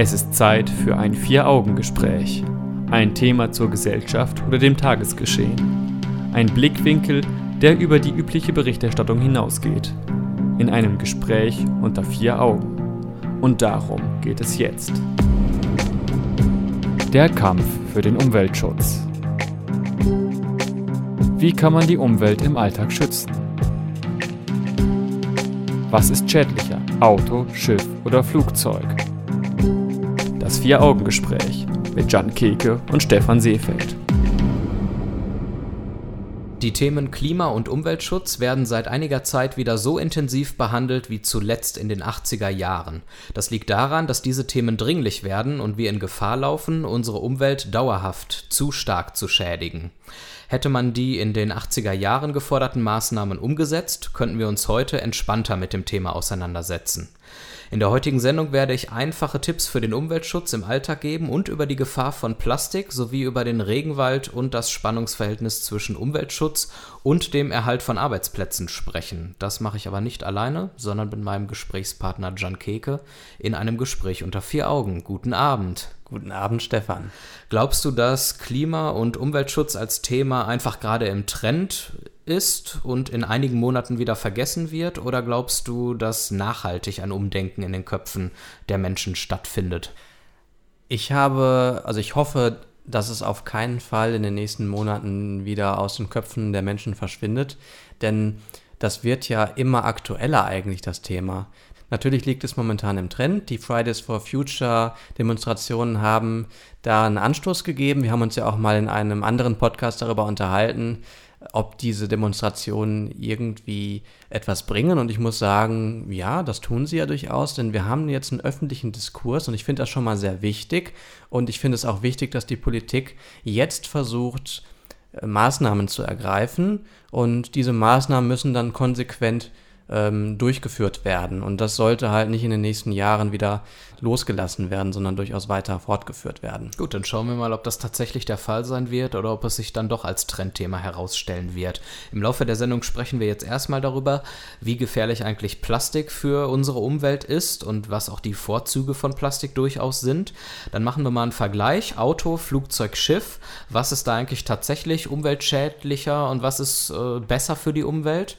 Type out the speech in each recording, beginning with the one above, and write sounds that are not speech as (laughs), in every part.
Es ist Zeit für ein Vier-Augen-Gespräch. Ein Thema zur Gesellschaft oder dem Tagesgeschehen. Ein Blickwinkel, der über die übliche Berichterstattung hinausgeht. In einem Gespräch unter vier Augen. Und darum geht es jetzt. Der Kampf für den Umweltschutz. Wie kann man die Umwelt im Alltag schützen? Was ist schädlicher, Auto, Schiff oder Flugzeug? Das Vier-Augen-Gespräch mit Jan Keke und Stefan Seefeld. Die Themen Klima- und Umweltschutz werden seit einiger Zeit wieder so intensiv behandelt wie zuletzt in den 80er Jahren. Das liegt daran, dass diese Themen dringlich werden und wir in Gefahr laufen, unsere Umwelt dauerhaft zu stark zu schädigen. Hätte man die in den 80er Jahren geforderten Maßnahmen umgesetzt, könnten wir uns heute entspannter mit dem Thema auseinandersetzen. In der heutigen Sendung werde ich einfache Tipps für den Umweltschutz im Alltag geben und über die Gefahr von Plastik sowie über den Regenwald und das Spannungsverhältnis zwischen Umweltschutz und dem Erhalt von Arbeitsplätzen sprechen. Das mache ich aber nicht alleine, sondern mit meinem Gesprächspartner Jan Keke in einem Gespräch unter vier Augen. Guten Abend. Guten Abend, Stefan. Glaubst du, dass Klima- und Umweltschutz als Thema einfach gerade im Trend ist und in einigen Monaten wieder vergessen wird? Oder glaubst du, dass nachhaltig ein Umdenken in den Köpfen der Menschen stattfindet? Ich habe, also ich hoffe, dass es auf keinen Fall in den nächsten Monaten wieder aus den Köpfen der Menschen verschwindet, denn das wird ja immer aktueller eigentlich, das Thema. Natürlich liegt es momentan im Trend. Die Fridays for Future Demonstrationen haben da einen Anstoß gegeben. Wir haben uns ja auch mal in einem anderen Podcast darüber unterhalten, ob diese Demonstrationen irgendwie etwas bringen. Und ich muss sagen, ja, das tun sie ja durchaus, denn wir haben jetzt einen öffentlichen Diskurs und ich finde das schon mal sehr wichtig. Und ich finde es auch wichtig, dass die Politik jetzt versucht, äh, Maßnahmen zu ergreifen. Und diese Maßnahmen müssen dann konsequent ähm, durchgeführt werden. Und das sollte halt nicht in den nächsten Jahren wieder losgelassen werden, sondern durchaus weiter fortgeführt werden. Gut, dann schauen wir mal, ob das tatsächlich der Fall sein wird oder ob es sich dann doch als Trendthema herausstellen wird. Im Laufe der Sendung sprechen wir jetzt erstmal darüber, wie gefährlich eigentlich Plastik für unsere Umwelt ist und was auch die Vorzüge von Plastik durchaus sind. Dann machen wir mal einen Vergleich. Auto, Flugzeug, Schiff. Was ist da eigentlich tatsächlich umweltschädlicher und was ist äh, besser für die Umwelt?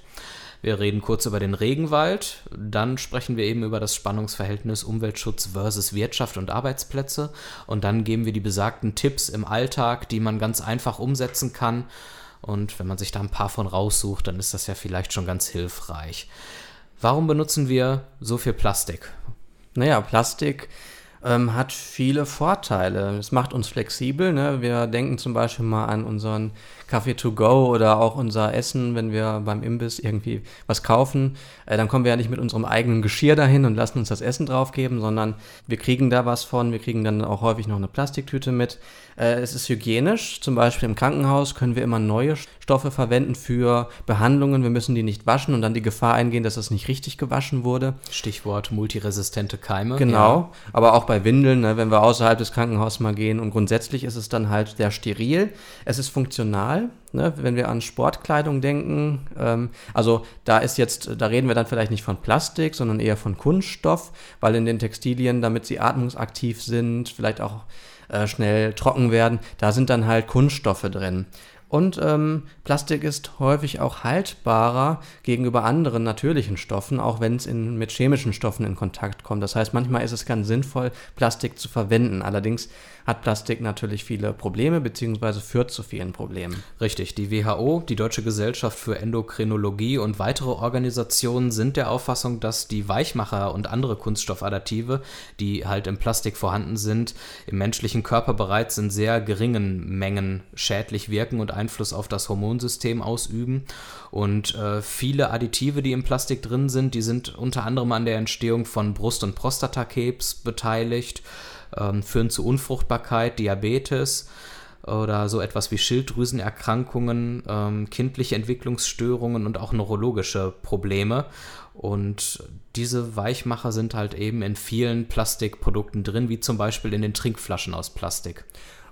Wir reden kurz über den Regenwald, dann sprechen wir eben über das Spannungsverhältnis Umweltschutz versus Wirtschaft und Arbeitsplätze und dann geben wir die besagten Tipps im Alltag, die man ganz einfach umsetzen kann. Und wenn man sich da ein paar von raussucht, dann ist das ja vielleicht schon ganz hilfreich. Warum benutzen wir so viel Plastik? Naja, Plastik ähm, hat viele Vorteile. Es macht uns flexibel. Ne? Wir denken zum Beispiel mal an unseren Kaffee to go oder auch unser Essen, wenn wir beim Imbiss irgendwie was kaufen. Äh, dann kommen wir ja nicht mit unserem eigenen Geschirr dahin und lassen uns das Essen draufgeben, sondern wir kriegen da was von. Wir kriegen dann auch häufig noch eine Plastiktüte mit. Äh, es ist hygienisch. Zum Beispiel im Krankenhaus können wir immer neue Stoffe verwenden für Behandlungen. Wir müssen die nicht waschen und dann die Gefahr eingehen, dass es nicht richtig gewaschen wurde. Stichwort multiresistente Keime. Genau. Ja. Aber auch bei Windeln, ne, wenn wir außerhalb des Krankenhauses mal gehen. Und grundsätzlich ist es dann halt sehr steril. Es ist funktional. Ne, wenn wir an Sportkleidung denken, ähm, also da ist jetzt, da reden wir dann vielleicht nicht von Plastik, sondern eher von Kunststoff, weil in den Textilien, damit sie atmungsaktiv sind, vielleicht auch äh, schnell trocken werden. Da sind dann halt Kunststoffe drin. Und ähm, Plastik ist häufig auch haltbarer gegenüber anderen natürlichen Stoffen, auch wenn es mit chemischen Stoffen in Kontakt kommt. Das heißt, manchmal ist es ganz sinnvoll, Plastik zu verwenden. Allerdings hat Plastik natürlich viele Probleme beziehungsweise führt zu vielen Problemen. Richtig, die WHO, die Deutsche Gesellschaft für Endokrinologie und weitere Organisationen sind der Auffassung, dass die Weichmacher und andere Kunststoffadditive, die halt im Plastik vorhanden sind, im menschlichen Körper bereits in sehr geringen Mengen schädlich wirken und Einfluss auf das Hormonsystem ausüben. Und äh, viele Additive, die im Plastik drin sind, die sind unter anderem an der Entstehung von Brust- und Prostatakrebs beteiligt ähm, führen zu Unfruchtbarkeit, Diabetes oder so etwas wie Schilddrüsenerkrankungen, ähm, kindliche Entwicklungsstörungen und auch neurologische Probleme. Und diese Weichmacher sind halt eben in vielen Plastikprodukten drin, wie zum Beispiel in den Trinkflaschen aus Plastik.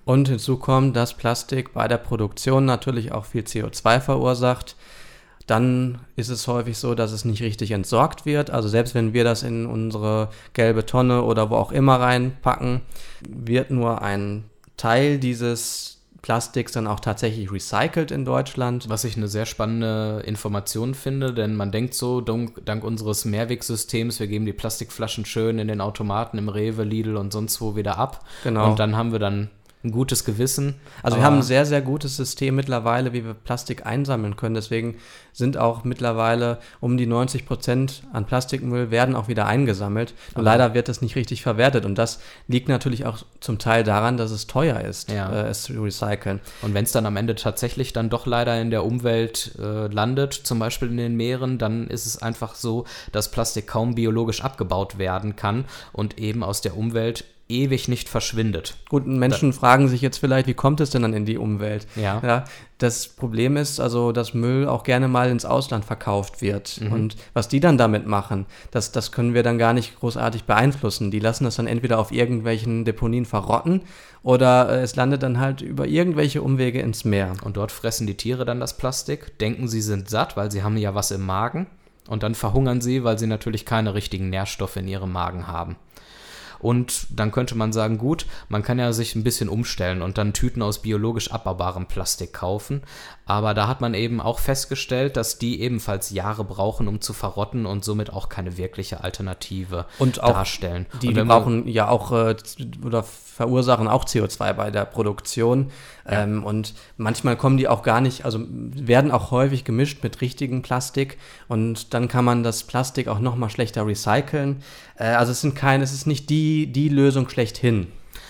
Und hinzu kommt, dass Plastik bei der Produktion natürlich auch viel CO2 verursacht. Dann ist es häufig so, dass es nicht richtig entsorgt wird. Also selbst wenn wir das in unsere gelbe Tonne oder wo auch immer reinpacken, wird nur ein Teil dieses Plastiks dann auch tatsächlich recycelt in Deutschland. Was ich eine sehr spannende Information finde, denn man denkt so, dank, dank unseres Mehrwegsystems, wir geben die Plastikflaschen schön in den Automaten im Rewe, Lidl und sonst wo wieder ab. Genau. Und dann haben wir dann ein gutes Gewissen. Also wir haben ein sehr, sehr gutes System mittlerweile, wie wir Plastik einsammeln können. Deswegen sind auch mittlerweile um die 90 Prozent an Plastikmüll werden auch wieder eingesammelt. Und leider wird das nicht richtig verwertet. Und das liegt natürlich auch zum Teil daran, dass es teuer ist, Ja. äh, es zu recyceln. Und wenn es dann am Ende tatsächlich dann doch leider in der Umwelt äh, landet, zum Beispiel in den Meeren, dann ist es einfach so, dass Plastik kaum biologisch abgebaut werden kann und eben aus der Umwelt ewig nicht verschwindet. Gut, Menschen fragen sich jetzt vielleicht, wie kommt es denn dann in die Umwelt? Ja. ja das Problem ist also, dass Müll auch gerne mal ins Ausland verkauft wird. Und was die dann damit machen, das, das können wir dann gar nicht großartig beeinflussen. Die lassen das dann entweder auf irgendwelchen Deponien verrotten oder äh, es landet dann halt über irgendwelche Umwege ins Meer. Und dort fressen die Tiere dann das Plastik, denken, sie sind satt, weil sie haben ja was im Magen. Und dann verhungern sie, weil sie natürlich keine richtigen Nährstoffe in ihrem Magen haben. Und dann könnte man sagen, gut, man kann ja sich ein bisschen umstellen und dann Tüten aus biologisch abbaubarem Plastik kaufen. Aber da hat man eben auch festgestellt, dass die ebenfalls Jahre brauchen, um zu verrotten und somit auch keine wirkliche Alternative Und auch darstellen. Die, und die brauchen ja auch äh, oder verursachen auch CO2 bei der Produktion. Ähm, und manchmal kommen die auch gar nicht, also werden auch häufig gemischt mit richtigem Plastik und dann kann man das Plastik auch noch mal schlechter recyceln. Äh, also es sind keine, es ist nicht die, die Lösung schlechthin.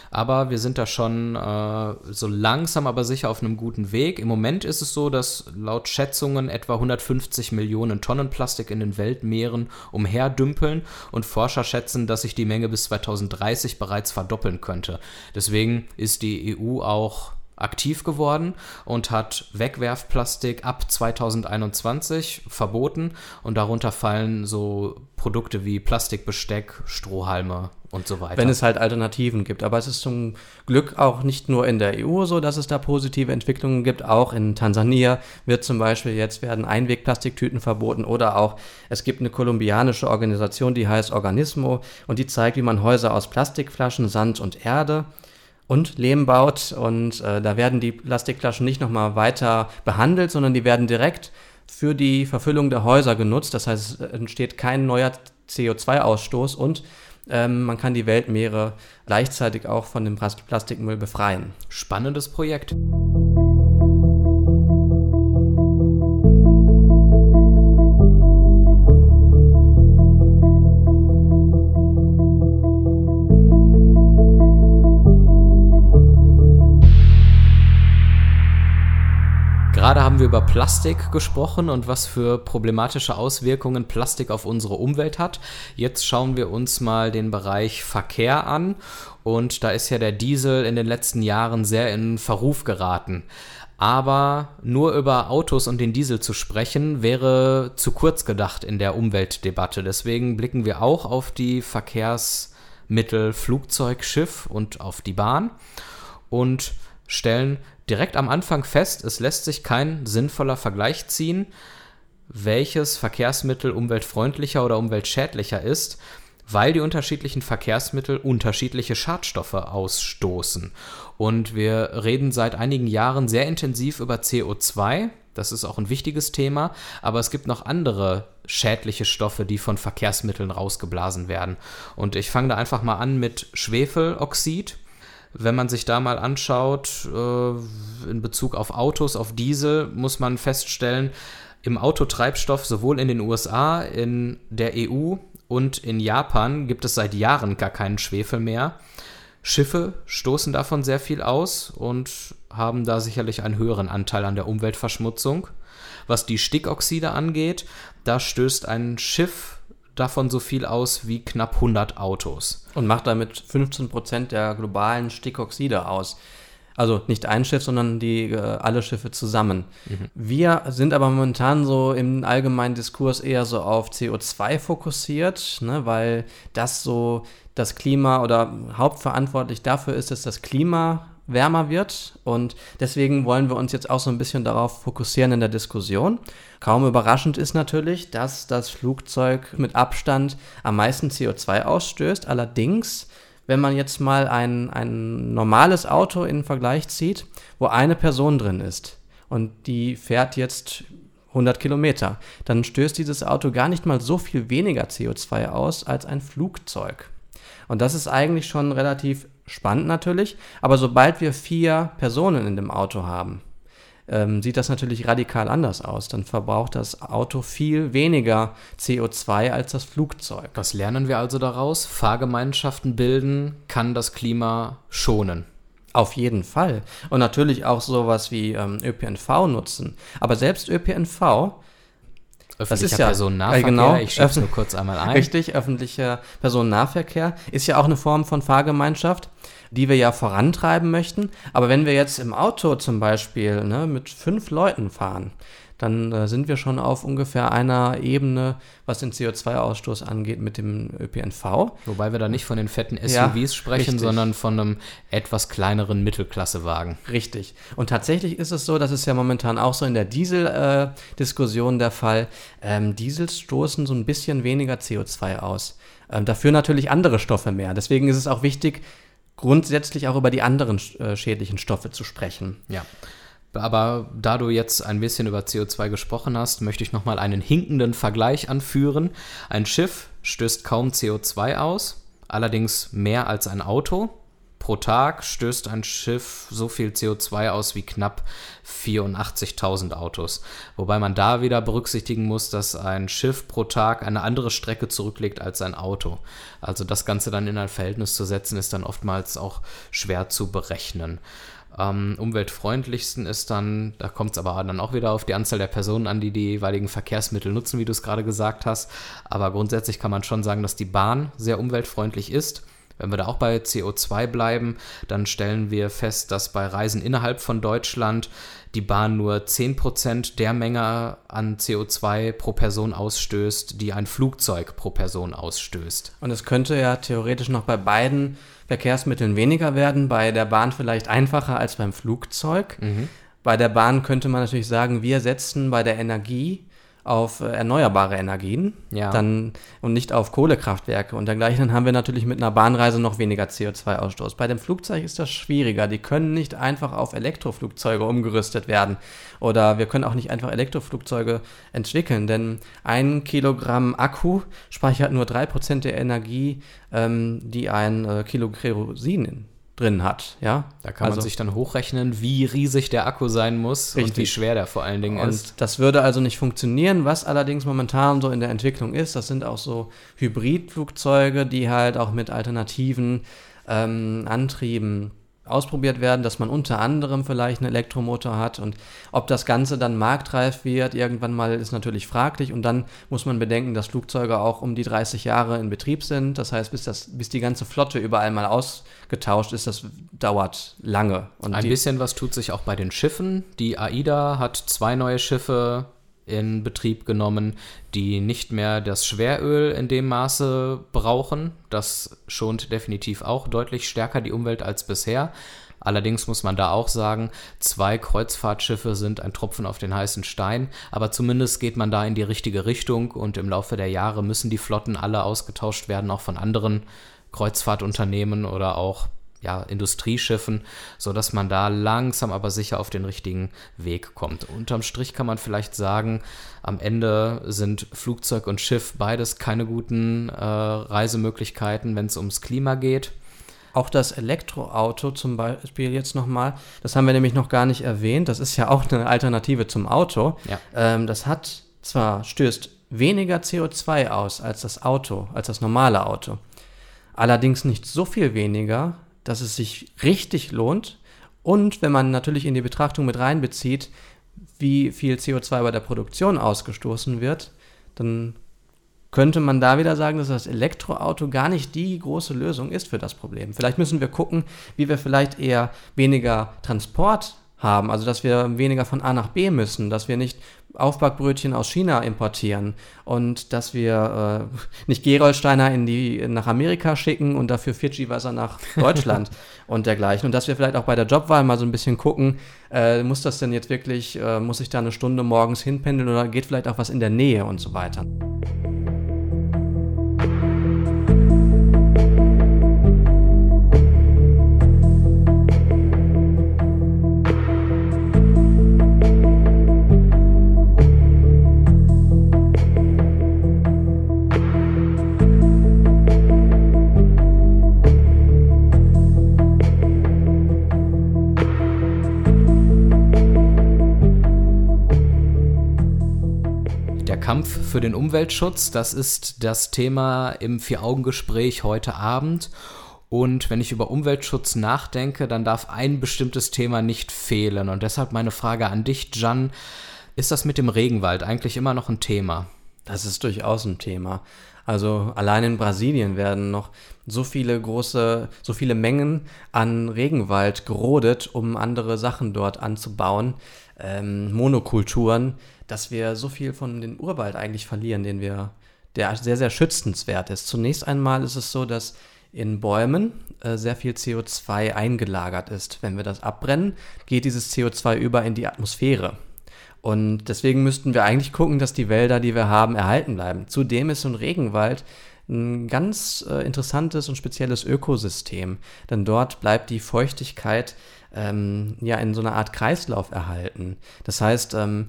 Aber wir sind da schon äh, so langsam, aber sicher auf einem guten Weg. Im Moment ist es so, dass laut Schätzungen etwa 150 Millionen Tonnen Plastik in den Weltmeeren umherdümpeln und Forscher schätzen, dass sich die Menge bis 2030 bereits verdoppeln könnte. Deswegen ist die EU auch aktiv geworden und hat Wegwerfplastik ab 2021 verboten und darunter fallen so Produkte wie Plastikbesteck, Strohhalme und so weiter. Wenn es halt Alternativen gibt. Aber es ist zum Glück auch nicht nur in der EU so, dass es da positive Entwicklungen gibt. Auch in Tansania wird zum Beispiel jetzt werden Einwegplastiktüten verboten oder auch es gibt eine kolumbianische Organisation, die heißt Organismo und die zeigt, wie man Häuser aus Plastikflaschen, Sand und Erde und Lehm baut und äh, da werden die Plastikflaschen nicht nochmal weiter behandelt, sondern die werden direkt für die Verfüllung der Häuser genutzt. Das heißt, es entsteht kein neuer CO2-Ausstoß und ähm, man kann die Weltmeere gleichzeitig auch von dem Plas- Plastikmüll befreien. Spannendes Projekt. Gerade haben wir über Plastik gesprochen und was für problematische Auswirkungen Plastik auf unsere Umwelt hat. Jetzt schauen wir uns mal den Bereich Verkehr an. Und da ist ja der Diesel in den letzten Jahren sehr in Verruf geraten. Aber nur über Autos und den Diesel zu sprechen, wäre zu kurz gedacht in der Umweltdebatte. Deswegen blicken wir auch auf die Verkehrsmittel Flugzeug, Schiff und auf die Bahn und stellen direkt am Anfang fest, es lässt sich kein sinnvoller Vergleich ziehen, welches Verkehrsmittel umweltfreundlicher oder umweltschädlicher ist, weil die unterschiedlichen Verkehrsmittel unterschiedliche Schadstoffe ausstoßen. Und wir reden seit einigen Jahren sehr intensiv über CO2. Das ist auch ein wichtiges Thema, aber es gibt noch andere schädliche Stoffe, die von Verkehrsmitteln rausgeblasen werden. Und ich fange da einfach mal an mit Schwefeloxid. Wenn man sich da mal anschaut, äh, in Bezug auf Autos, auf Diesel, muss man feststellen, im Autotreibstoff sowohl in den USA, in der EU und in Japan gibt es seit Jahren gar keinen Schwefel mehr. Schiffe stoßen davon sehr viel aus und haben da sicherlich einen höheren Anteil an der Umweltverschmutzung. Was die Stickoxide angeht, da stößt ein Schiff davon so viel aus wie knapp 100 Autos. Und macht damit 15% der globalen Stickoxide aus. Also nicht ein Schiff, sondern die äh, alle Schiffe zusammen. Wir sind aber momentan so im allgemeinen Diskurs eher so auf CO2 fokussiert, ne, weil das so das Klima oder hauptverantwortlich dafür ist, dass das Klima wärmer wird und deswegen wollen wir uns jetzt auch so ein bisschen darauf fokussieren in der Diskussion. Kaum überraschend ist natürlich, dass das Flugzeug mit Abstand am meisten CO2 ausstößt. Allerdings, wenn man jetzt mal ein, ein normales Auto in Vergleich zieht, wo eine Person drin ist und die fährt jetzt 100 Kilometer, dann stößt dieses Auto gar nicht mal so viel weniger CO2 aus als ein Flugzeug. Und das ist eigentlich schon relativ spannend natürlich. Aber sobald wir vier Personen in dem Auto haben, ähm, sieht das natürlich radikal anders aus. Dann verbraucht das Auto viel weniger CO2 als das Flugzeug. Was lernen wir also daraus? Fahrgemeinschaften bilden kann das Klima schonen. Auf jeden Fall. Und natürlich auch sowas wie ähm, ÖPNV nutzen. Aber selbst ÖPNV Öffentlicher das ist ja, Personennahverkehr, genau, ich schiebe es nur kurz einmal ein. Richtig, öffentlicher Personennahverkehr ist ja auch eine Form von Fahrgemeinschaft, die wir ja vorantreiben möchten. Aber wenn wir jetzt im Auto zum Beispiel ne, mit fünf Leuten fahren, dann äh, sind wir schon auf ungefähr einer Ebene, was den CO2-Ausstoß angeht, mit dem ÖPNV. Wobei wir da nicht von den fetten SUVs ja, sprechen, richtig. sondern von einem etwas kleineren Mittelklassewagen. Richtig. Und tatsächlich ist es so, das ist ja momentan auch so in der Diesel-Diskussion äh, der Fall. Ähm, Diesels stoßen so ein bisschen weniger CO2 aus. Ähm, dafür natürlich andere Stoffe mehr. Deswegen ist es auch wichtig, grundsätzlich auch über die anderen äh, schädlichen Stoffe zu sprechen. Ja. Aber da du jetzt ein bisschen über CO2 gesprochen hast, möchte ich nochmal einen hinkenden Vergleich anführen. Ein Schiff stößt kaum CO2 aus, allerdings mehr als ein Auto. Pro Tag stößt ein Schiff so viel CO2 aus wie knapp 84.000 Autos. Wobei man da wieder berücksichtigen muss, dass ein Schiff pro Tag eine andere Strecke zurücklegt als ein Auto. Also das Ganze dann in ein Verhältnis zu setzen, ist dann oftmals auch schwer zu berechnen. Am umweltfreundlichsten ist dann, da kommt es aber dann auch wieder auf die Anzahl der Personen an, die die jeweiligen Verkehrsmittel nutzen, wie du es gerade gesagt hast. Aber grundsätzlich kann man schon sagen, dass die Bahn sehr umweltfreundlich ist. Wenn wir da auch bei CO2 bleiben, dann stellen wir fest, dass bei Reisen innerhalb von Deutschland die Bahn nur 10% der Menge an CO2 pro Person ausstößt, die ein Flugzeug pro Person ausstößt. Und es könnte ja theoretisch noch bei beiden Verkehrsmitteln weniger werden, bei der Bahn vielleicht einfacher als beim Flugzeug. Mhm. Bei der Bahn könnte man natürlich sagen, wir setzen bei der Energie auf äh, erneuerbare Energien ja. dann, und nicht auf Kohlekraftwerke und dergleichen, dann haben wir natürlich mit einer Bahnreise noch weniger CO2-Ausstoß. Bei dem Flugzeug ist das schwieriger. Die können nicht einfach auf Elektroflugzeuge umgerüstet werden oder wir können auch nicht einfach Elektroflugzeuge entwickeln, denn ein Kilogramm Akku speichert nur 3% der Energie, ähm, die ein äh, Kilo Kerosin drin hat, ja. Da kann also, man sich dann hochrechnen, wie riesig der Akku sein muss richtig. und wie schwer der vor allen Dingen und ist. Das würde also nicht funktionieren, was allerdings momentan so in der Entwicklung ist. Das sind auch so Hybridflugzeuge, die halt auch mit alternativen ähm, Antrieben ausprobiert werden, dass man unter anderem vielleicht einen Elektromotor hat und ob das Ganze dann marktreif wird, irgendwann mal ist natürlich fraglich und dann muss man bedenken, dass Flugzeuge auch um die 30 Jahre in Betrieb sind. Das heißt, bis, das, bis die ganze Flotte überall mal ausgetauscht ist, das dauert lange. Und Ein bisschen was tut sich auch bei den Schiffen. Die AIDA hat zwei neue Schiffe in Betrieb genommen, die nicht mehr das Schweröl in dem Maße brauchen. Das schont definitiv auch deutlich stärker die Umwelt als bisher. Allerdings muss man da auch sagen, zwei Kreuzfahrtschiffe sind ein Tropfen auf den heißen Stein, aber zumindest geht man da in die richtige Richtung und im Laufe der Jahre müssen die Flotten alle ausgetauscht werden, auch von anderen Kreuzfahrtunternehmen oder auch ja, Industrieschiffen, sodass man da langsam aber sicher auf den richtigen Weg kommt. Unterm Strich kann man vielleicht sagen, am Ende sind Flugzeug und Schiff beides keine guten äh, Reisemöglichkeiten, wenn es ums Klima geht. Auch das Elektroauto zum Beispiel jetzt nochmal, das haben wir nämlich noch gar nicht erwähnt, das ist ja auch eine Alternative zum Auto. Ja. Ähm, das hat zwar, stößt weniger CO2 aus als das Auto, als das normale Auto. Allerdings nicht so viel weniger, dass es sich richtig lohnt. Und wenn man natürlich in die Betrachtung mit reinbezieht, wie viel CO2 bei der Produktion ausgestoßen wird, dann könnte man da wieder sagen, dass das Elektroauto gar nicht die große Lösung ist für das Problem. Vielleicht müssen wir gucken, wie wir vielleicht eher weniger Transport haben, also dass wir weniger von A nach B müssen, dass wir nicht Aufbackbrötchen aus China importieren und dass wir äh, nicht Gerolsteiner in die, nach Amerika schicken und dafür Fidschi-Wasser nach Deutschland (laughs) und dergleichen. Und dass wir vielleicht auch bei der Jobwahl mal so ein bisschen gucken, äh, muss das denn jetzt wirklich, äh, muss ich da eine Stunde morgens hinpendeln oder geht vielleicht auch was in der Nähe und so weiter. Kampf für den Umweltschutz. Das ist das Thema im Vier-Augen-Gespräch heute Abend. Und wenn ich über Umweltschutz nachdenke, dann darf ein bestimmtes Thema nicht fehlen. Und deshalb meine Frage an dich, Jan. Ist das mit dem Regenwald eigentlich immer noch ein Thema? Das ist durchaus ein Thema. Also allein in Brasilien werden noch so viele große, so viele Mengen an Regenwald gerodet, um andere Sachen dort anzubauen, ähm, Monokulturen, dass wir so viel von dem Urwald eigentlich verlieren, den wir, der sehr, sehr schützenswert ist. Zunächst einmal ist es so, dass in Bäumen äh, sehr viel CO2 eingelagert ist. Wenn wir das abbrennen, geht dieses CO2 über in die Atmosphäre. Und deswegen müssten wir eigentlich gucken, dass die Wälder, die wir haben, erhalten bleiben. Zudem ist so ein Regenwald ein ganz äh, interessantes und spezielles Ökosystem, denn dort bleibt die Feuchtigkeit ähm, ja in so einer Art Kreislauf erhalten. Das heißt, ähm,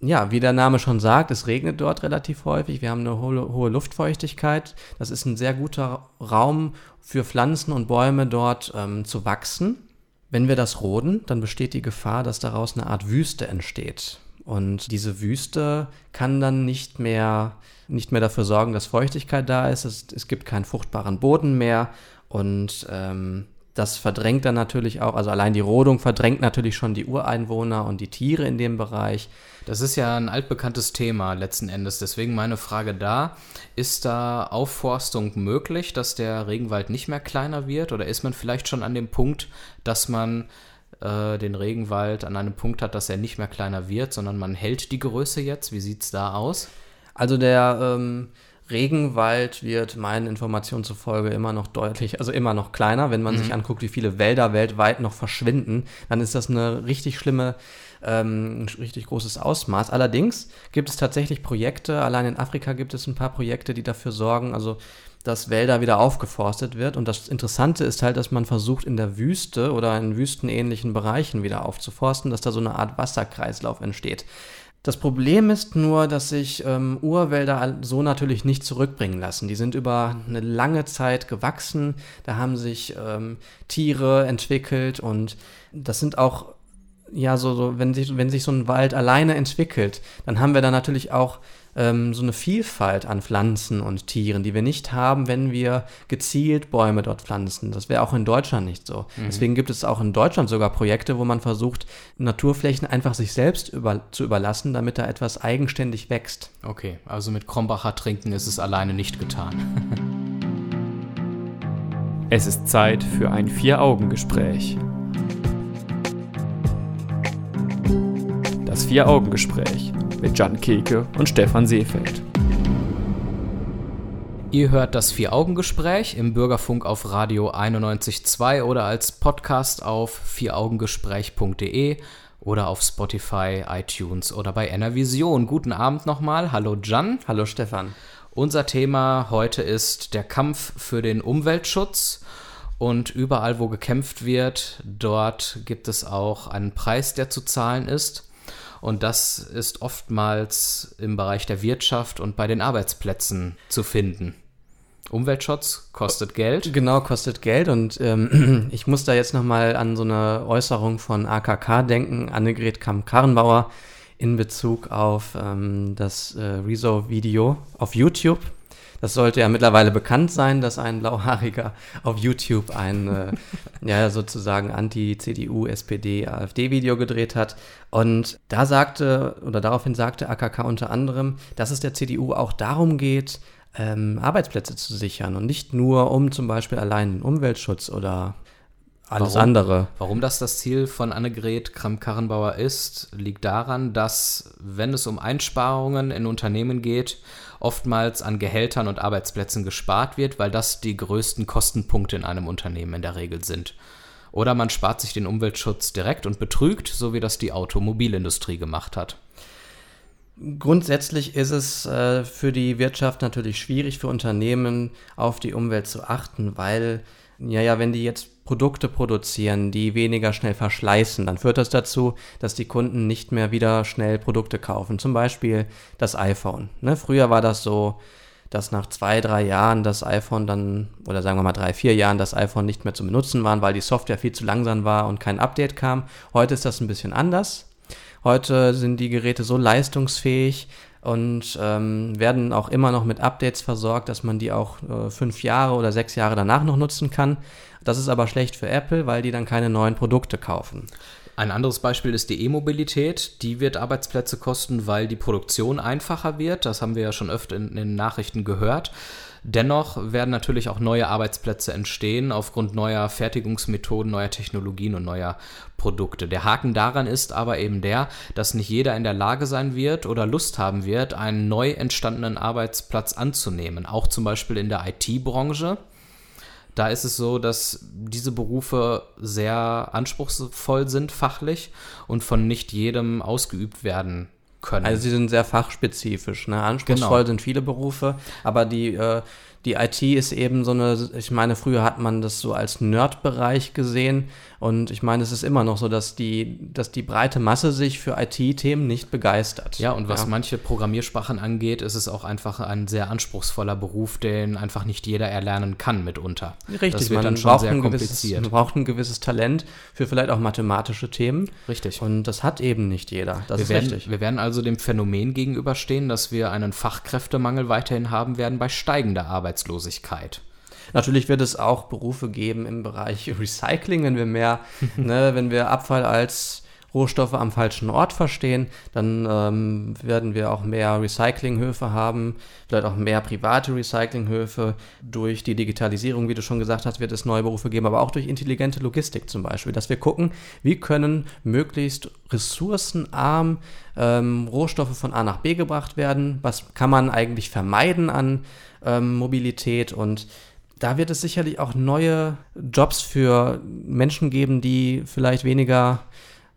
ja, wie der Name schon sagt, es regnet dort relativ häufig. Wir haben eine hohe, hohe, Luftfeuchtigkeit. Das ist ein sehr guter Raum für Pflanzen und Bäume dort ähm, zu wachsen. Wenn wir das roden, dann besteht die Gefahr, dass daraus eine Art Wüste entsteht. Und diese Wüste kann dann nicht mehr, nicht mehr dafür sorgen, dass Feuchtigkeit da ist. Es, es gibt keinen fruchtbaren Boden mehr. Und ähm, das verdrängt dann natürlich auch, also allein die Rodung verdrängt natürlich schon die Ureinwohner und die Tiere in dem Bereich. Das ist ja ein altbekanntes Thema letzten Endes. Deswegen meine Frage da, ist da Aufforstung möglich, dass der Regenwald nicht mehr kleiner wird? Oder ist man vielleicht schon an dem Punkt, dass man äh, den Regenwald an einem Punkt hat, dass er nicht mehr kleiner wird, sondern man hält die Größe jetzt? Wie sieht es da aus? Also der ähm, Regenwald wird meinen Informationen zufolge immer noch deutlich, also immer noch kleiner. Wenn man mhm. sich anguckt, wie viele Wälder weltweit noch verschwinden, dann ist das eine richtig schlimme ähm, ein richtig großes Ausmaß. Allerdings gibt es tatsächlich Projekte, allein in Afrika gibt es ein paar Projekte, die dafür sorgen, also dass Wälder wieder aufgeforstet wird. Und das Interessante ist halt, dass man versucht, in der Wüste oder in wüstenähnlichen Bereichen wieder aufzuforsten, dass da so eine Art Wasserkreislauf entsteht. Das Problem ist nur, dass sich ähm, Urwälder so natürlich nicht zurückbringen lassen. Die sind über eine lange Zeit gewachsen, da haben sich ähm, Tiere entwickelt und das sind auch ja, so, so wenn, sich, wenn sich so ein Wald alleine entwickelt, dann haben wir da natürlich auch ähm, so eine Vielfalt an Pflanzen und Tieren, die wir nicht haben, wenn wir gezielt Bäume dort pflanzen. Das wäre auch in Deutschland nicht so. Mhm. Deswegen gibt es auch in Deutschland sogar Projekte, wo man versucht, Naturflächen einfach sich selbst über, zu überlassen, damit da etwas eigenständig wächst. Okay, also mit Krombacher trinken ist es alleine nicht getan. (laughs) es ist Zeit für ein Vier-Augen-Gespräch. Das Vier-Augen-Gespräch mit Jan Keke und Stefan Seefeld. Ihr hört das Vier-Augen-Gespräch im Bürgerfunk auf Radio 91.2 oder als Podcast auf vieraugengespräch.de oder auf Spotify, iTunes oder bei Enervision. Guten Abend nochmal. Hallo Jan. Hallo Stefan. Unser Thema heute ist der Kampf für den Umweltschutz. Und überall, wo gekämpft wird, dort gibt es auch einen Preis, der zu zahlen ist. Und das ist oftmals im Bereich der Wirtschaft und bei den Arbeitsplätzen zu finden. Umweltschutz kostet Geld. Genau, kostet Geld. Und ähm, (clears throat) ich muss da jetzt nochmal an so eine Äußerung von AKK denken, Annegret Kamm-Karrenbauer, in Bezug auf ähm, das äh, Rezo-Video auf YouTube. Das sollte ja mittlerweile bekannt sein, dass ein Blauhaariger auf YouTube ein äh, (laughs) ja, sozusagen Anti-CDU, SPD, AfD-Video gedreht hat. Und da sagte, oder daraufhin sagte AKK unter anderem, dass es der CDU auch darum geht, ähm, Arbeitsplätze zu sichern und nicht nur um zum Beispiel allein den Umweltschutz oder alles warum, andere. Warum das das Ziel von Annegret Kramp-Karrenbauer ist, liegt daran, dass, wenn es um Einsparungen in Unternehmen geht, oftmals an Gehältern und Arbeitsplätzen gespart wird, weil das die größten Kostenpunkte in einem Unternehmen in der Regel sind. Oder man spart sich den Umweltschutz direkt und betrügt, so wie das die Automobilindustrie gemacht hat. Grundsätzlich ist es äh, für die Wirtschaft natürlich schwierig, für Unternehmen auf die Umwelt zu achten, weil, ja, ja, wenn die jetzt Produkte produzieren, die weniger schnell verschleißen, dann führt das dazu, dass die Kunden nicht mehr wieder schnell Produkte kaufen. Zum Beispiel das iPhone. Ne? Früher war das so, dass nach zwei, drei Jahren das iPhone dann, oder sagen wir mal drei, vier Jahren das iPhone nicht mehr zu benutzen war, weil die Software viel zu langsam war und kein Update kam. Heute ist das ein bisschen anders. Heute sind die Geräte so leistungsfähig und ähm, werden auch immer noch mit Updates versorgt, dass man die auch äh, fünf Jahre oder sechs Jahre danach noch nutzen kann. Das ist aber schlecht für Apple, weil die dann keine neuen Produkte kaufen. Ein anderes Beispiel ist die E-Mobilität. Die wird Arbeitsplätze kosten, weil die Produktion einfacher wird. Das haben wir ja schon öfter in den Nachrichten gehört. Dennoch werden natürlich auch neue Arbeitsplätze entstehen aufgrund neuer Fertigungsmethoden, neuer Technologien und neuer Produkte. Der Haken daran ist aber eben der, dass nicht jeder in der Lage sein wird oder Lust haben wird, einen neu entstandenen Arbeitsplatz anzunehmen. Auch zum Beispiel in der IT-Branche. Da ist es so, dass diese Berufe sehr anspruchsvoll sind fachlich und von nicht jedem ausgeübt werden können. Also sie sind sehr fachspezifisch. Ne? Anspruchsvoll genau. sind viele Berufe, aber die, äh, die IT ist eben so eine, ich meine, früher hat man das so als Nerd-Bereich gesehen und ich meine, es ist immer noch so, dass die, dass die breite Masse sich für IT-Themen nicht begeistert. Ja, und was ja. manche Programmiersprachen angeht, ist es auch einfach ein sehr anspruchsvoller Beruf, den einfach nicht jeder erlernen kann mitunter. Richtig, das wird man dann schon sehr kompliziert. man braucht ein gewisses Talent für vielleicht auch mathematische Themen. Richtig. Und das hat eben nicht jeder. Das wir ist werden, richtig. Wir werden also dem Phänomen gegenüberstehen, dass wir einen Fachkräftemangel weiterhin haben werden bei steigender Arbeitslosigkeit. Natürlich wird es auch Berufe geben im Bereich (laughs) Recycling, wenn wir mehr, (laughs) ne, wenn wir Abfall als Rohstoffe am falschen Ort verstehen, dann ähm, werden wir auch mehr Recyclinghöfe haben, vielleicht auch mehr private Recyclinghöfe. Durch die Digitalisierung, wie du schon gesagt hast, wird es neue Berufe geben, aber auch durch intelligente Logistik zum Beispiel, dass wir gucken, wie können möglichst ressourcenarm ähm, Rohstoffe von A nach B gebracht werden, was kann man eigentlich vermeiden an ähm, Mobilität und da wird es sicherlich auch neue Jobs für Menschen geben, die vielleicht weniger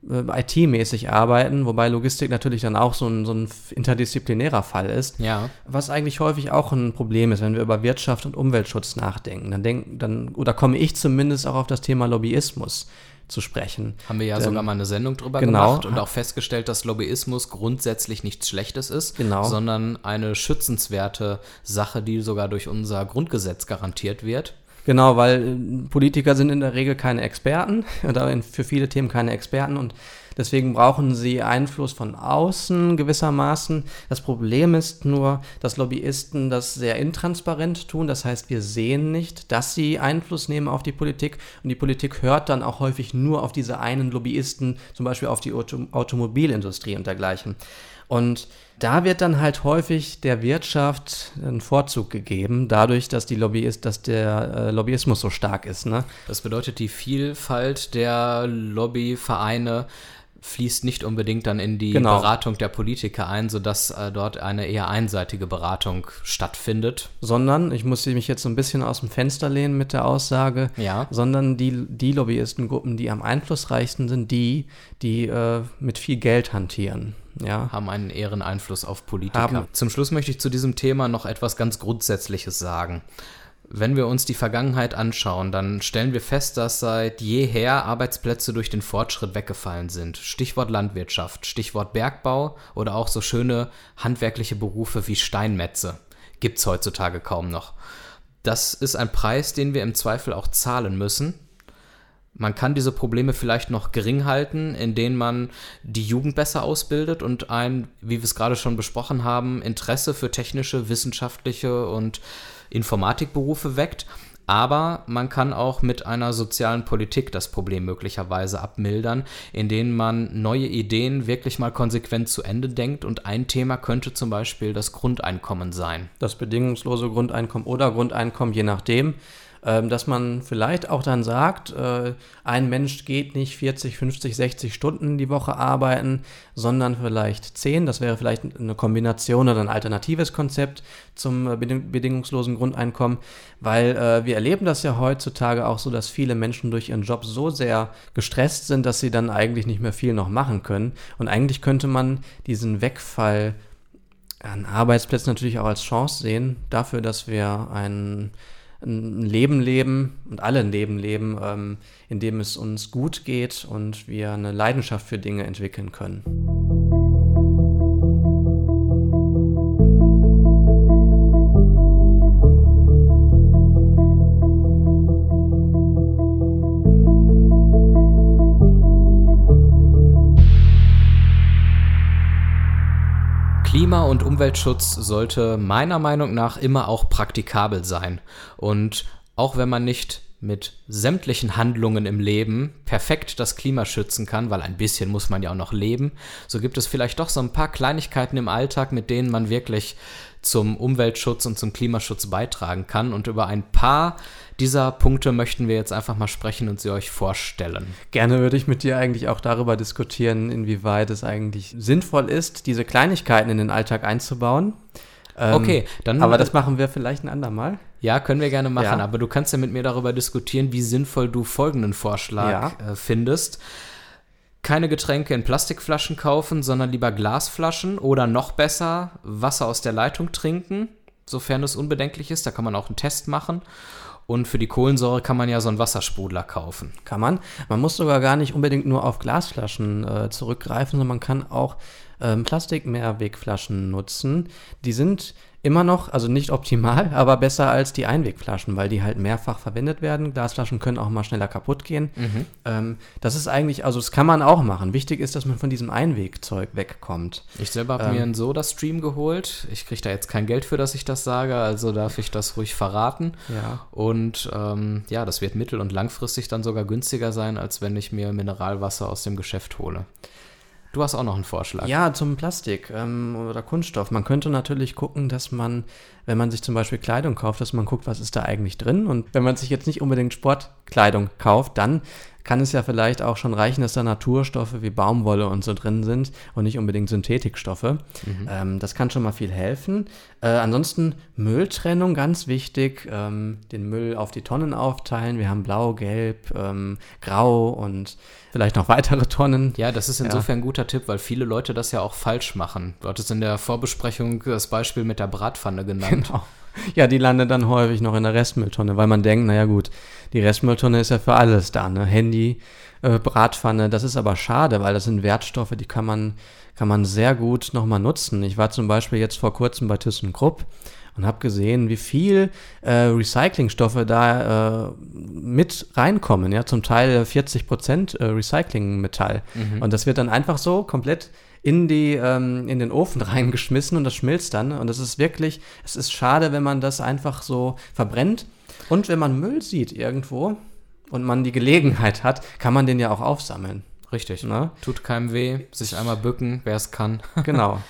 IT-mäßig arbeiten, wobei Logistik natürlich dann auch so ein, so ein interdisziplinärer Fall ist. Ja. Was eigentlich häufig auch ein Problem ist, wenn wir über Wirtschaft und Umweltschutz nachdenken. Dann denk, dann, oder komme ich zumindest auch auf das Thema Lobbyismus zu sprechen. Haben wir ja Denn, sogar mal eine Sendung drüber genau, gemacht und auch festgestellt, dass Lobbyismus grundsätzlich nichts Schlechtes ist, genau. sondern eine schützenswerte Sache, die sogar durch unser Grundgesetz garantiert wird. Genau, weil äh, Politiker sind in der Regel keine Experten (laughs) oder für viele Themen keine Experten und Deswegen brauchen sie Einfluss von außen gewissermaßen. Das Problem ist nur, dass Lobbyisten das sehr intransparent tun. Das heißt, wir sehen nicht, dass sie Einfluss nehmen auf die Politik. Und die Politik hört dann auch häufig nur auf diese einen Lobbyisten, zum Beispiel auf die Auto Automobilindustrie und dergleichen. Und da wird dann halt häufig der Wirtschaft einen Vorzug gegeben, dadurch, dass, die Lobbyist, dass der äh, Lobbyismus so stark ist. Ne? Das bedeutet, die Vielfalt der Lobbyvereine fließt nicht unbedingt dann in die genau. Beratung der Politiker ein, sodass äh, dort eine eher einseitige Beratung stattfindet. Sondern, ich muss mich jetzt so ein bisschen aus dem Fenster lehnen mit der Aussage, ja. sondern die, die Lobbyistengruppen, die am einflussreichsten sind, die, die äh, mit viel Geld hantieren. Ja. Haben einen ehren Einfluss auf Politiker. Haben. Zum Schluss möchte ich zu diesem Thema noch etwas ganz Grundsätzliches sagen. Wenn wir uns die Vergangenheit anschauen, dann stellen wir fest, dass seit jeher Arbeitsplätze durch den Fortschritt weggefallen sind. Stichwort Landwirtschaft, Stichwort Bergbau oder auch so schöne handwerkliche Berufe wie Steinmetze. Gibt's heutzutage kaum noch. Das ist ein Preis, den wir im Zweifel auch zahlen müssen. Man kann diese Probleme vielleicht noch gering halten, indem man die Jugend besser ausbildet und ein, wie wir es gerade schon besprochen haben, Interesse für technische, wissenschaftliche und Informatikberufe weckt. Aber man kann auch mit einer sozialen Politik das Problem möglicherweise abmildern, indem man neue Ideen wirklich mal konsequent zu Ende denkt. Und ein Thema könnte zum Beispiel das Grundeinkommen sein. Das bedingungslose Grundeinkommen oder Grundeinkommen, je nachdem. Ähm, dass man vielleicht auch dann sagt, äh, ein Mensch geht nicht 40, 50, 60 Stunden die Woche arbeiten, sondern vielleicht 10. Das wäre vielleicht eine Kombination oder ein alternatives Konzept zum äh, bedingungslosen Grundeinkommen, weil äh, wir erleben das ja heutzutage auch so, dass viele Menschen durch ihren Job so sehr gestresst sind, dass sie dann eigentlich nicht mehr viel noch machen können. Und eigentlich könnte man diesen Wegfall an Arbeitsplätzen natürlich auch als Chance sehen, dafür, dass wir ein, ein Leben leben und alle ein Leben leben, ähm, in dem es uns gut geht und wir eine Leidenschaft für Dinge entwickeln können. Klima- und Umweltschutz sollte meiner Meinung nach immer auch praktikabel sein. Und auch wenn man nicht mit sämtlichen Handlungen im Leben perfekt das Klima schützen kann, weil ein bisschen muss man ja auch noch leben, so gibt es vielleicht doch so ein paar Kleinigkeiten im Alltag, mit denen man wirklich zum Umweltschutz und zum Klimaschutz beitragen kann. Und über ein paar dieser Punkte möchten wir jetzt einfach mal sprechen und sie euch vorstellen. Gerne würde ich mit dir eigentlich auch darüber diskutieren, inwieweit es eigentlich sinnvoll ist, diese Kleinigkeiten in den Alltag einzubauen. Ähm, okay, dann. Aber das machen wir vielleicht ein andermal. Ja, können wir gerne machen. Ja. Aber du kannst ja mit mir darüber diskutieren, wie sinnvoll du folgenden Vorschlag ja. äh, findest keine Getränke in Plastikflaschen kaufen, sondern lieber Glasflaschen oder noch besser Wasser aus der Leitung trinken, sofern es unbedenklich ist. Da kann man auch einen Test machen. Und für die Kohlensäure kann man ja so einen Wassersprudler kaufen. Kann man. Man muss sogar gar nicht unbedingt nur auf Glasflaschen äh, zurückgreifen, sondern man kann auch ähm, Plastikmehrwegflaschen nutzen. Die sind immer noch, also nicht optimal, (laughs) aber besser als die Einwegflaschen, weil die halt mehrfach verwendet werden. Glasflaschen können auch mal schneller kaputt gehen. Mhm. Ähm, das ist eigentlich, also das kann man auch machen. Wichtig ist, dass man von diesem Einwegzeug wegkommt. Ich selber habe ähm, mir einen Soda-Stream geholt. Ich kriege da jetzt kein Geld für, dass ich das sage, also darf ich das ruhig verraten. Ja. Und ähm, ja, das wird mittel- und langfristig dann sogar günstiger sein, als wenn ich mir Mineralwasser aus dem Geschäft hole. Du hast auch noch einen Vorschlag. Ja, zum Plastik ähm, oder Kunststoff. Man könnte natürlich gucken, dass man, wenn man sich zum Beispiel Kleidung kauft, dass man guckt, was ist da eigentlich drin. Und wenn man sich jetzt nicht unbedingt Sportkleidung kauft, dann kann es ja vielleicht auch schon reichen, dass da Naturstoffe wie Baumwolle und so drin sind und nicht unbedingt Synthetikstoffe. Mhm. Ähm, das kann schon mal viel helfen. Äh, ansonsten Mülltrennung, ganz wichtig. Ähm, den Müll auf die Tonnen aufteilen. Wir haben blau, gelb, ähm, grau und vielleicht noch weitere Tonnen. Ja, das ist insofern ja. ein guter Tipp, weil viele Leute das ja auch falsch machen. Du hattest in der Vorbesprechung das Beispiel mit der Bratpfanne genannt. Genau. Ja, die landet dann häufig noch in der Restmülltonne, weil man denkt, naja gut, die Restmülltonne ist ja für alles da, ne? Handy, äh, Bratpfanne, das ist aber schade, weil das sind Wertstoffe, die kann man, kann man sehr gut nochmal nutzen. Ich war zum Beispiel jetzt vor kurzem bei ThyssenKrupp und habe gesehen, wie viel äh, Recyclingstoffe da äh, mit reinkommen. Ja, zum Teil 40 Prozent äh, Recyclingmetall. Mhm. Und das wird dann einfach so komplett in, die, ähm, in den Ofen (laughs) reingeschmissen und das schmilzt dann. Und das ist wirklich, es ist schade, wenn man das einfach so verbrennt. Und wenn man Müll sieht irgendwo und man die Gelegenheit hat, kann man den ja auch aufsammeln. Richtig. Ne? Tut keinem weh, sich einmal bücken, wer es kann. (laughs) Genau.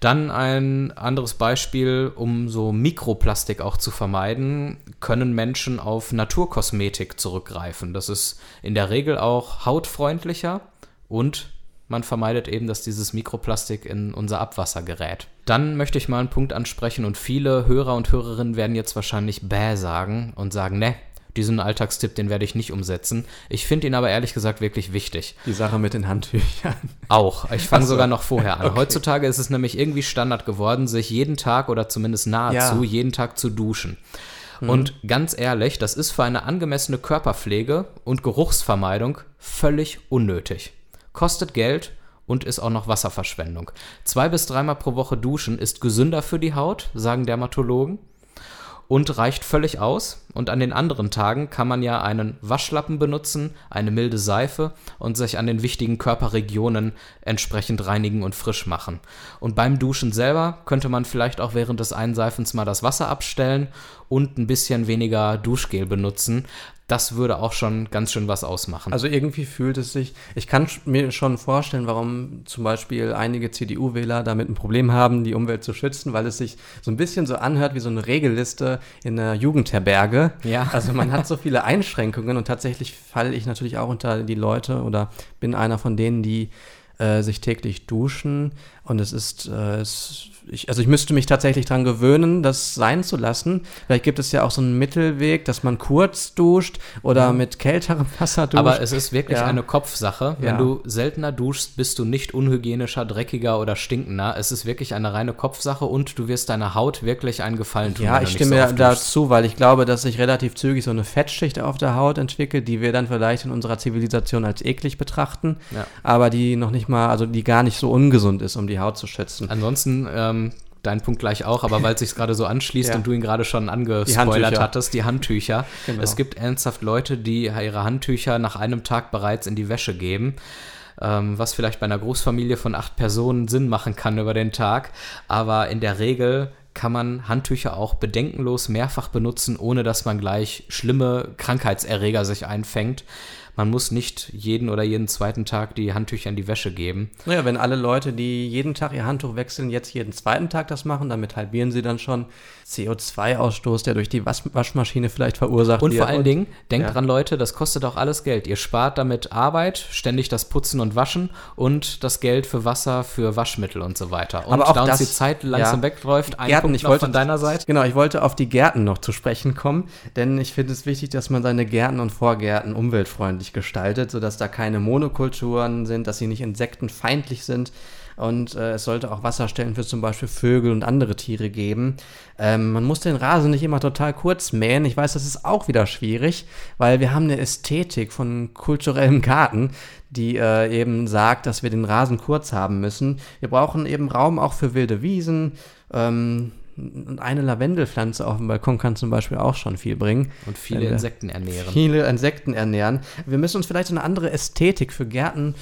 Dann ein anderes Beispiel, um so Mikroplastik auch zu vermeiden, können Menschen auf Naturkosmetik zurückgreifen. Das ist in der Regel auch hautfreundlicher und man vermeidet eben, dass dieses Mikroplastik in unser Abwasser gerät. Dann möchte ich mal einen Punkt ansprechen und viele Hörer und Hörerinnen werden jetzt wahrscheinlich bäh sagen und sagen, ne, diesen Alltagstipp, den werde ich nicht umsetzen. Ich finde ihn aber ehrlich gesagt wirklich wichtig. Die Sache mit den Handtüchern. (laughs) Auch. Ich fange so. sogar noch vorher an. (laughs) Okay. Heutzutage ist es nämlich irgendwie Standard geworden, sich jeden Tag oder zumindest nahezu ja. jeden Tag zu duschen. Mhm. Und ganz ehrlich, das ist für eine angemessene Körperpflege und Geruchsvermeidung völlig unnötig kostet Geld und ist auch noch Wasserverschwendung. Zwei bis dreimal pro Woche duschen ist gesünder für die Haut, sagen Dermatologen und reicht völlig aus. Und an den anderen Tagen kann man ja einen Waschlappen benutzen, eine milde Seife und sich an den wichtigen Körperregionen entsprechend reinigen und frisch machen. Und beim Duschen selber könnte man vielleicht auch während des Einseifens mal das Wasser abstellen und ein bisschen weniger Duschgel benutzen. Das würde auch schon ganz schön was ausmachen. Also irgendwie fühlt es sich, ich kann mir schon vorstellen, warum zum Beispiel einige CDU-Wähler damit ein Problem haben, die Umwelt zu schützen, weil es sich so ein bisschen so anhört wie so eine Regelliste in einer Jugendherberge. Ja. Also man hat so viele Einschränkungen und tatsächlich falle ich natürlich auch unter die Leute oder bin einer von denen, die äh, sich täglich duschen und es ist, äh, es ich, also ich müsste mich tatsächlich daran gewöhnen, das sein zu lassen. Vielleicht gibt es ja auch so einen Mittelweg, dass man kurz duscht oder ja. mit kälterem Wasser duscht. Aber es ist wirklich ja. eine Kopfsache. Wenn ja. du seltener duschst, bist du nicht unhygienischer, dreckiger oder stinkender. Es ist wirklich eine reine Kopfsache und du wirst deiner Haut wirklich einen Gefallen tun. Ja, ich stimme so dazu, weil ich glaube, dass sich relativ zügig so eine Fettschicht auf der Haut entwickelt, die wir dann vielleicht in unserer Zivilisation als eklig betrachten, aber die noch nicht mal, also die gar nicht so ungesund ist, um die Haut zu schützen. Ansonsten ähm, dein Punkt gleich auch, aber weil es sich gerade so anschließt (laughs) ja. und du ihn gerade schon angespoilert die hattest, die Handtücher. Genau. Es gibt ernsthaft Leute, die ihre Handtücher nach einem Tag bereits in die Wäsche geben. Ähm, was vielleicht bei einer Großfamilie von acht Personen Sinn machen kann über den Tag. Aber in der Regel kann man Handtücher auch bedenkenlos mehrfach benutzen, ohne dass man gleich schlimme Krankheitserreger sich einfängt man muss nicht jeden oder jeden zweiten Tag die Handtücher in die Wäsche geben. Naja, wenn alle Leute, die jeden Tag ihr Handtuch wechseln, jetzt jeden zweiten Tag das machen, damit halbieren sie dann schon CO2-Ausstoß, der durch die Wasch Waschmaschine vielleicht verursacht und wird. Und vor allen Dingen, denkt ja. dran, Leute, das kostet auch alles Geld. Ihr spart damit Arbeit, ständig das Putzen und Waschen und das Geld für Wasser, für Waschmittel und so weiter. Und Aber auch da uns die Zeit langsam ja, wegläuft, ein Gärten, Punkt ich wollte, von deiner Seite. Genau, ich wollte auf die Gärten noch zu sprechen kommen, denn ich finde es wichtig, dass man seine Gärten und Vorgärten umweltfreundlich gestaltet, sodass da keine Monokulturen sind, dass sie nicht insektenfeindlich sind und äh, es sollte auch Wasserstellen für zum Beispiel Vögel und andere Tiere geben. Ähm, man muss den Rasen nicht immer total kurz mähen. Ich weiß, das ist auch wieder schwierig, weil wir haben eine Ästhetik von kulturellem Garten, die äh, eben sagt, dass wir den Rasen kurz haben müssen. Wir brauchen eben Raum auch für wilde Wiesen. Ähm, und eine Lavendelpflanze auf dem Balkon kann zum Beispiel auch schon viel bringen. Und viele Insekten ernähren. Viele Insekten ernähren. Wir müssen uns vielleicht eine andere Ästhetik für Gärten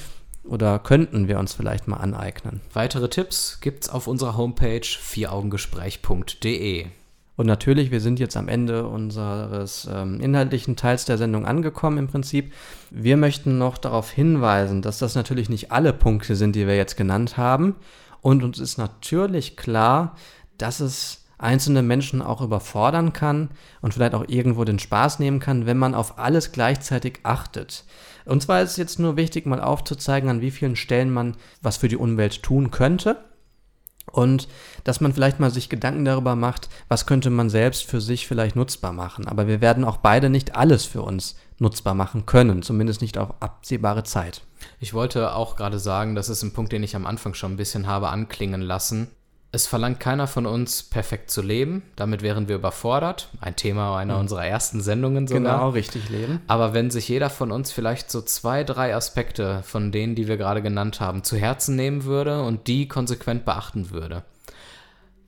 oder könnten wir uns vielleicht mal aneignen. Weitere Tipps gibt's auf unserer Homepage vieraugengespräch.de. Und natürlich, wir sind jetzt am Ende unseres ähm, inhaltlichen Teils der Sendung angekommen im Prinzip. Wir möchten noch darauf hinweisen, dass das natürlich nicht alle Punkte sind, die wir jetzt genannt haben. Und uns ist natürlich klar, dass es einzelne Menschen auch überfordern kann und vielleicht auch irgendwo den Spaß nehmen kann, wenn man auf alles gleichzeitig achtet. Und zwar ist es jetzt nur wichtig, mal aufzuzeigen, an wie vielen Stellen man was für die Umwelt tun könnte. Und dass man vielleicht mal sich Gedanken darüber macht, was könnte man selbst für sich vielleicht nutzbar machen. Aber wir werden auch beide nicht alles für uns nutzbar machen können, zumindest nicht auf absehbare Zeit. Ich wollte auch gerade sagen, das ist ein Punkt, den ich am Anfang schon ein bisschen habe anklingen lassen. Es verlangt keiner von uns, perfekt zu leben. Damit wären wir überfordert. Ein Thema einer mhm. unserer ersten Sendungen sogar. Genau, richtig leben. Aber wenn sich jeder von uns vielleicht so zwei, drei Aspekte von denen, die wir gerade genannt haben, zu Herzen nehmen würde und die konsequent beachten würde,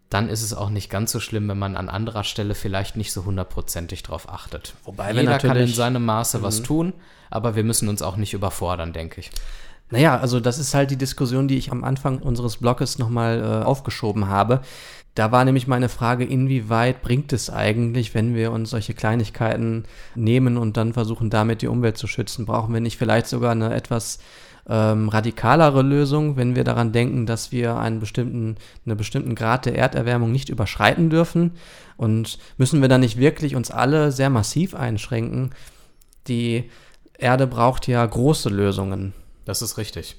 dann ist es auch nicht ganz so schlimm, wenn man an anderer Stelle vielleicht nicht so hundertprozentig drauf achtet. Wobei Jeder kann in seinem Maße was mhm. tun, aber wir müssen uns auch nicht überfordern, denke ich. Naja, also das ist halt die Diskussion, die ich am Anfang unseres Blogs nochmal äh, aufgeschoben habe. Da war nämlich meine Frage, inwieweit bringt es eigentlich, wenn wir uns solche Kleinigkeiten nehmen und dann versuchen, damit die Umwelt zu schützen? Brauchen wir nicht vielleicht sogar eine etwas ähm, radikalere Lösung, wenn wir daran denken, dass wir einen bestimmten, einen bestimmten Grad der Erderwärmung nicht überschreiten dürfen? Und müssen wir dann nicht wirklich uns alle sehr massiv einschränken? Die Erde braucht ja große Lösungen. Das ist richtig.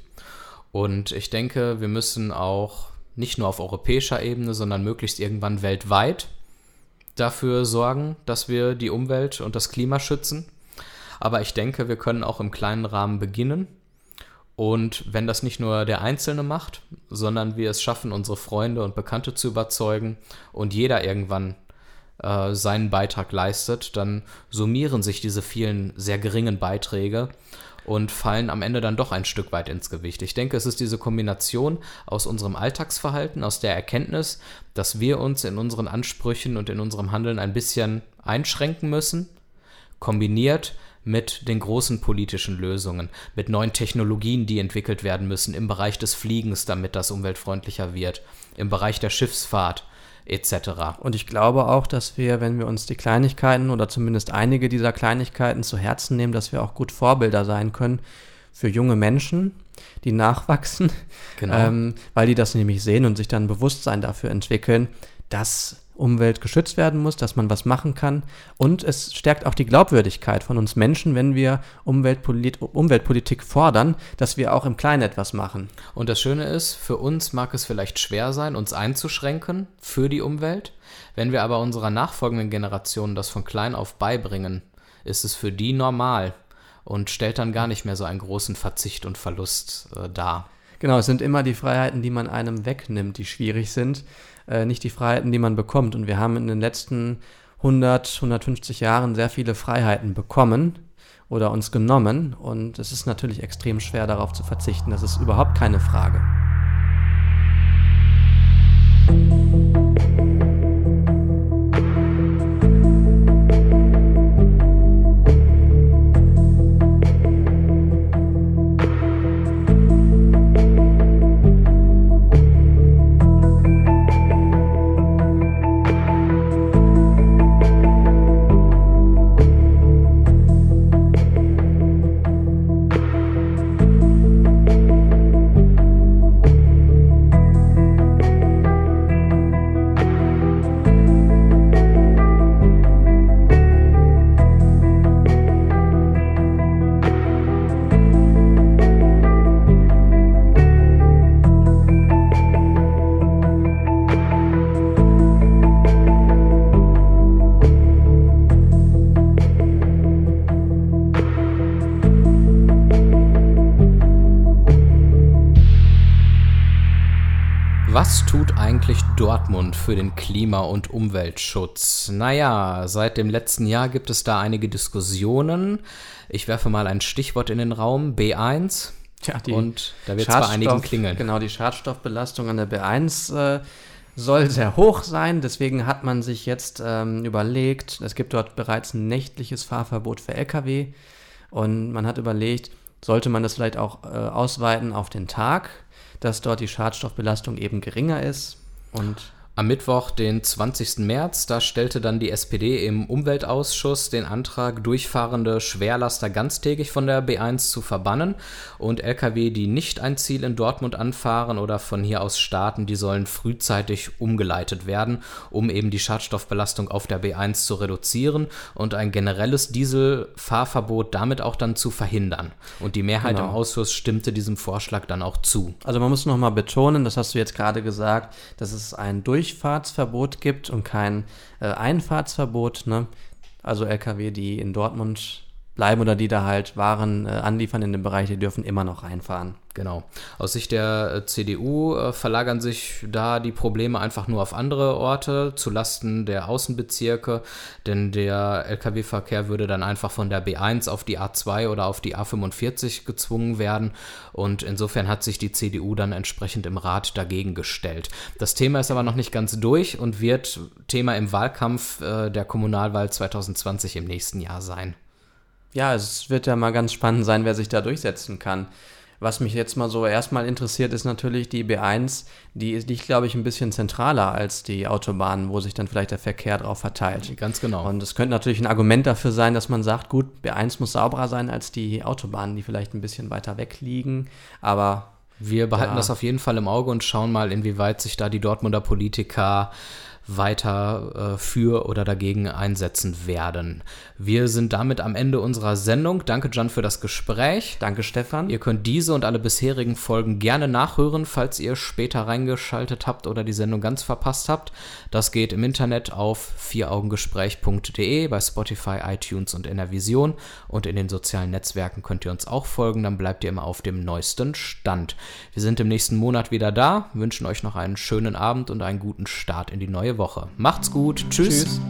Und ich denke, wir müssen auch nicht nur auf europäischer Ebene, sondern möglichst irgendwann weltweit dafür sorgen, dass wir die Umwelt und das Klima schützen. Aber ich denke, wir können auch im kleinen Rahmen beginnen. Und wenn das nicht nur der Einzelne macht, sondern wir es schaffen, unsere Freunde und Bekannte zu überzeugen und jeder irgendwann äh, seinen Beitrag leistet, dann summieren sich diese vielen sehr geringen Beiträge und fallen am Ende dann doch ein Stück weit ins Gewicht. Ich denke, es ist diese Kombination aus unserem Alltagsverhalten, aus der Erkenntnis, dass wir uns in unseren Ansprüchen und in unserem Handeln ein bisschen einschränken müssen, kombiniert mit den großen politischen Lösungen, mit neuen Technologien, die entwickelt werden müssen im Bereich des Fliegens, damit das umweltfreundlicher wird, im Bereich der Schiffsfahrt, etc. Und ich glaube auch, dass wir, wenn wir uns die Kleinigkeiten oder zumindest einige dieser Kleinigkeiten zu Herzen nehmen, dass wir auch gut Vorbilder sein können für junge Menschen, die nachwachsen, Genau. ähm, weil die das nämlich sehen und sich dann Bewusstsein dafür entwickeln, dass Umwelt geschützt werden muss, dass man was machen kann. Und es stärkt auch die Glaubwürdigkeit von uns Menschen, wenn wir Umweltpolit Umweltpolitik fordern, dass wir auch im Kleinen etwas machen. Und das Schöne ist, für uns mag es vielleicht schwer sein, uns einzuschränken für die Umwelt. Wenn wir aber unserer nachfolgenden Generation das von klein auf beibringen, ist es für die normal und stellt dann gar nicht mehr so einen großen Verzicht und Verlust äh, dar. Genau, es sind immer die Freiheiten, die man einem wegnimmt, die schwierig sind, äh, nicht die Freiheiten, die man bekommt. Und wir haben in den letzten 100, 150 Jahren sehr viele Freiheiten bekommen oder uns genommen. Und es ist natürlich extrem schwer, darauf zu verzichten. Das ist überhaupt keine Frage. Dortmund für den Klima- und Umweltschutz? Naja, seit dem letzten Jahr gibt es da einige Diskussionen. Ich werfe mal ein Stichwort in den Raum, B1. Tja, die und da wird es bei einigen klingeln. Genau, die Schadstoffbelastung an der B1 äh, soll sehr hoch sein. Deswegen hat man sich jetzt ähm, überlegt, es gibt dort bereits ein nächtliches Fahrverbot für Lkw. Und man hat überlegt, sollte man das vielleicht auch äh, ausweiten auf den Tag, dass dort die Schadstoffbelastung eben geringer ist. Und Am Mittwoch, den 20. März, da stellte dann die SPD im Umweltausschuss den Antrag, durchfahrende Schwerlaster ganztägig von der B1 zu verbannen und Lkw, die nicht ein Ziel in Dortmund anfahren oder von hier aus starten, die sollen frühzeitig umgeleitet werden, um eben die Schadstoffbelastung auf der B1 zu reduzieren und ein generelles Dieselfahrverbot damit auch dann zu verhindern. Und die Mehrheit Genau. im Ausschuss stimmte diesem Vorschlag dann auch zu. Also man muss nochmal betonen, das hast du jetzt gerade gesagt, dass es ein Durchfahrtsverbot gibt und kein äh, Einfahrtsverbot. Ne? Also Lkw, die in Dortmund bleiben oder die da halt Waren äh, anliefern in dem Bereich, die dürfen immer noch reinfahren. Genau. Aus Sicht der äh, CDU äh, verlagern sich da die Probleme einfach nur auf andere Orte, zulasten der Außenbezirke, denn der Lkw-Verkehr würde dann einfach von der B1 auf die A2 oder auf die A45 gezwungen werden und insofern hat sich die CDU dann entsprechend im Rat dagegen gestellt. Das Thema ist aber noch nicht ganz durch und wird Thema im Wahlkampf äh, der Kommunalwahl 2020 im nächsten Jahr sein. Ja, es wird ja mal ganz spannend sein, wer sich da durchsetzen kann. Was mich jetzt mal so erstmal interessiert, ist natürlich die B1. Die ist- liegt, glaube ich, ein bisschen zentraler als die Autobahnen, wo sich dann vielleicht der Verkehr drauf verteilt. Ganz genau. Und es könnte natürlich ein Argument dafür sein, dass man sagt, gut, B1 muss sauberer sein als die Autobahnen, die vielleicht ein bisschen weiter weg liegen. Aber Wir behalten Ja. das auf jeden Fall im Auge und schauen mal, inwieweit sich da die Dortmunder Politiker weiter äh, für oder dagegen einsetzen werden. Wir sind damit am Ende unserer Sendung. Danke, Jan, für das Gespräch. danke, Stefan. Ihr könnt diese und alle bisherigen Folgen gerne nachhören, falls ihr später reingeschaltet habt oder die Sendung ganz verpasst habt. Das geht im Internet auf vieraugengespräch.de, bei Spotify, iTunes und in der Vision. Und in den sozialen Netzwerken könnt ihr uns auch folgen, dann bleibt ihr immer auf dem neuesten Stand. Wir sind im nächsten Monat wieder da, wünschen euch noch einen schönen Abend und einen guten Start in die neue Woche. Macht's gut, tschüss. Tschüss.